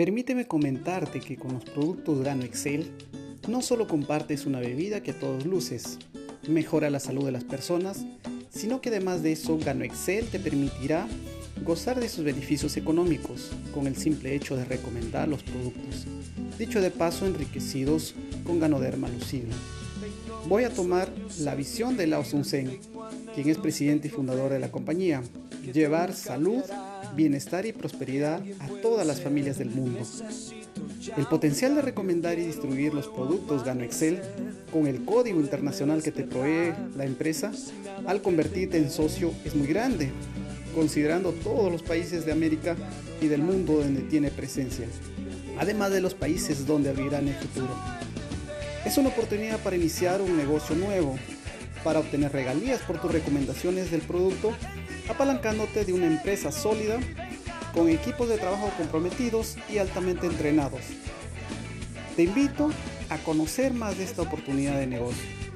Permíteme comentarte que con los productos Gano Excel no solo compartes una bebida que a todos luces, mejora la salud de las personas, sino que además de eso Gano Excel te permitirá gozar de sus beneficios económicos con el simple hecho de recomendar los productos, dicho de paso enriquecidos con Ganoderma lucido. Voy a tomar la visión de Lao Sun Sen, quien es presidente y fundador de la compañía, llevar salud, bienestar y prosperidad a todas las familias del mundo. El potencial de recomendar y distribuir los productos Gano Excel con el código internacional que te provee la empresa al convertirte en socio es muy grande, considerando todos los países de América y del mundo donde tiene presencia, además de los países donde abrirá en el futuro. Es una oportunidad para iniciar un negocio nuevo, para obtener regalías por tus recomendaciones del producto, apalancándote de una empresa sólida con equipos de trabajo comprometidos y altamente entrenados. Te invito a conocer más de esta oportunidad de negocio.